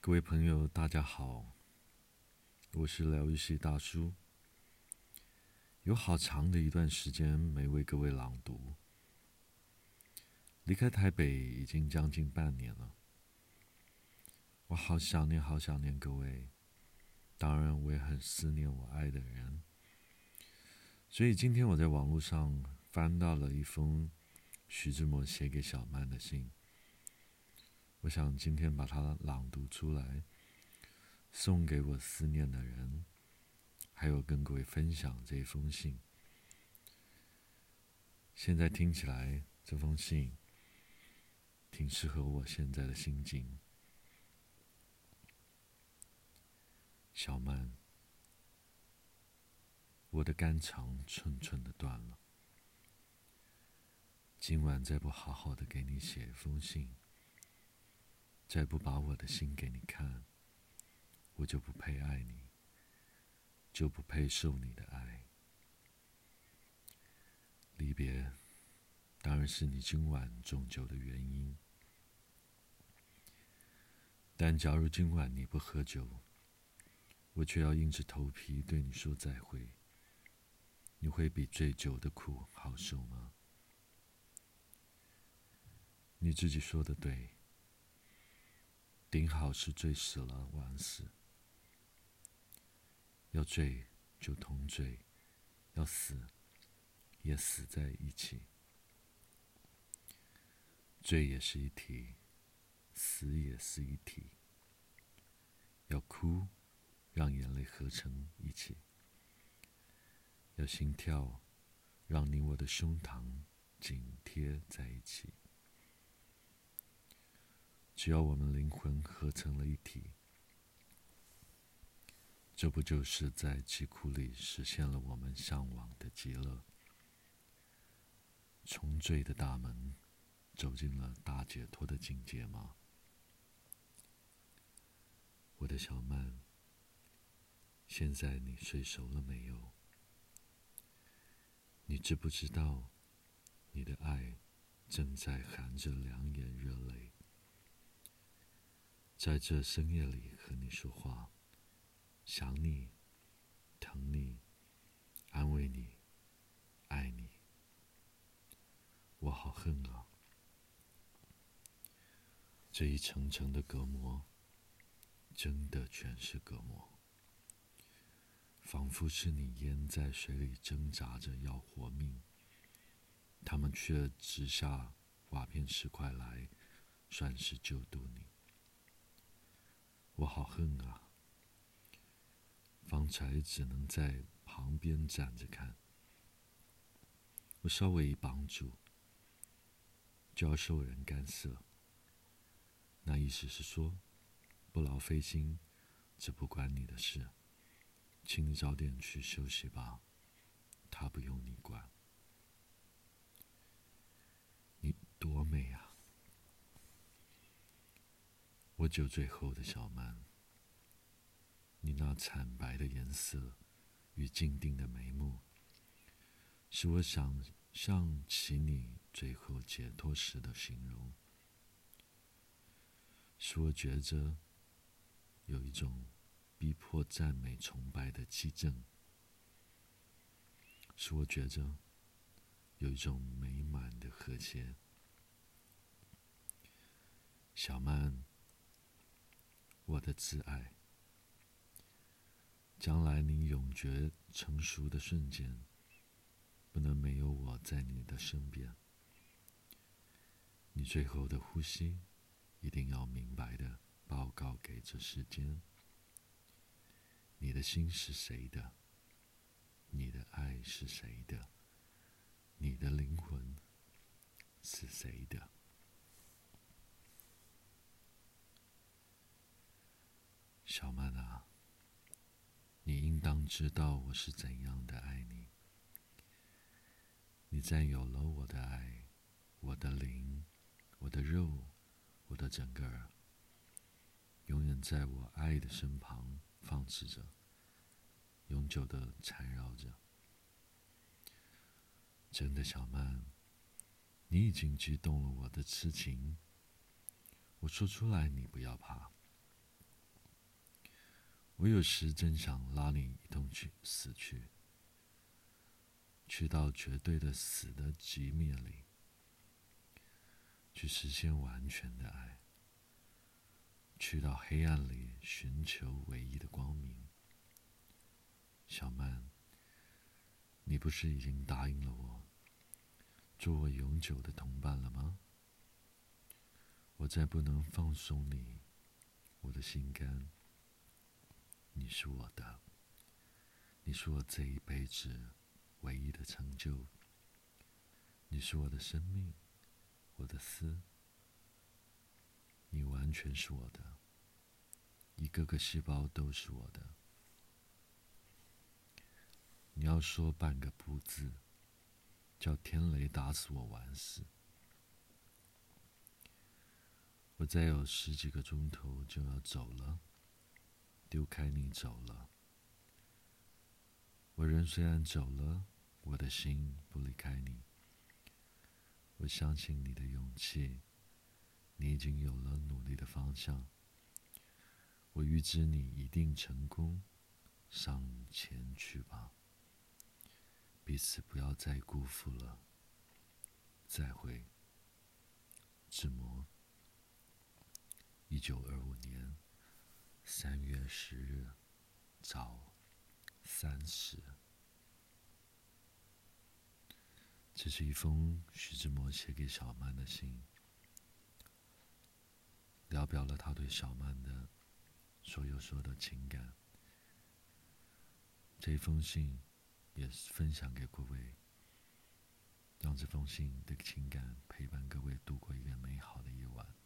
各位朋友，大家好，我是疗愈系大叔。有好长的一段时间没为各位朗读，离开台北已经将近半年了。我好想念，好想念各位，当然我也很思念我爱的人。所以今天我在网络上翻到了一封徐志摩写给小曼的信。我想今天把它朗读出来，送给我思念的人，还有跟各位分享这封信。现在听起来，这封信挺适合我现在的心境。小曼，我的肝肠寸寸的断了，今晚再不好好的给你写一封信。再不把我的心给你看，我就不配爱你，就不配受你的爱。离别当然是你今晚重酒的原因，但假如今晚你不喝酒，我却要硬着头皮对你说再会，你会比醉酒的苦好受吗？你自己说的对。顶好是醉死了，完事。要醉就同醉，要死也死在一起。醉也是一体，死也是一体。要哭，让眼泪合成一起。要心跳，让你我的胸膛紧贴在一起。只要我们灵魂合成了一体，这不就是在疾苦里实现了我们向往的极乐？从醉的大门走进了大解脱的境界吗？我的小曼，现在你睡熟了没有？你知不知道，你的爱正在含着两眼热泪？在这深夜里和你说话，想你，疼你，安慰你，爱你，我好恨啊！这一层层的隔膜，真的全是隔膜，仿佛是你淹在水里挣扎着要活命，他们却掷下瓦片石块来，算是救度你。我好恨啊！方才只能在旁边站着看，我稍微一绑住，就要受人干涉。那意思是说，不劳费心，这不关你的事，请你早点去休息吧，他不用你管。你多美啊！我酒醉后的小曼，你那惨白的颜色与静定的眉目，使我想象起你最后解脱时的形容，使我觉着有一种逼迫赞美崇拜的激震，使我觉着有一种美满的和谐，小曼。我的挚爱，将来你永绝成熟的瞬间，不能没有我在你的身边。你最后的呼吸，一定要明白的报告给这世间：你的心是谁的？你的爱是谁的？你的灵魂是谁的？小曼啊，你应当知道我是怎样的爱你。你占有了我的爱，我的灵，我的肉，我的整个，永远在我爱的身旁放置着，永久的缠绕着。真的，小曼，你已经激动了我的痴情。我说出来，你不要怕。我有时真想拉你一同去死去，去到绝对的死的寂灭里，去实现完全的爱，去到黑暗里寻求唯一的光明。小曼，你不是已经答应了我，做我永久的同伴了吗？我再不能放松你，我的心肝。你是我的，你是我这一辈子唯一的成就。你是我的生命，我的思，你完全是我的，一个个细胞都是我的。你要说半个不字，叫天雷打死我完事。我再有十几个钟头就要走了。丢开你走了，我人虽然走了，我的心不离开你。我相信你的勇气，你已经有了努力的方向。我预知你一定成功，上前去吧。彼此不要再辜负了。再会，志摩。一九二五年。三月十日早三时，这是一封徐志摩写给小曼的信，聊表了他对小曼的所有所有的情感。这封信也是分享给各位，让这封信的情感陪伴各位度过一个美好的夜晚。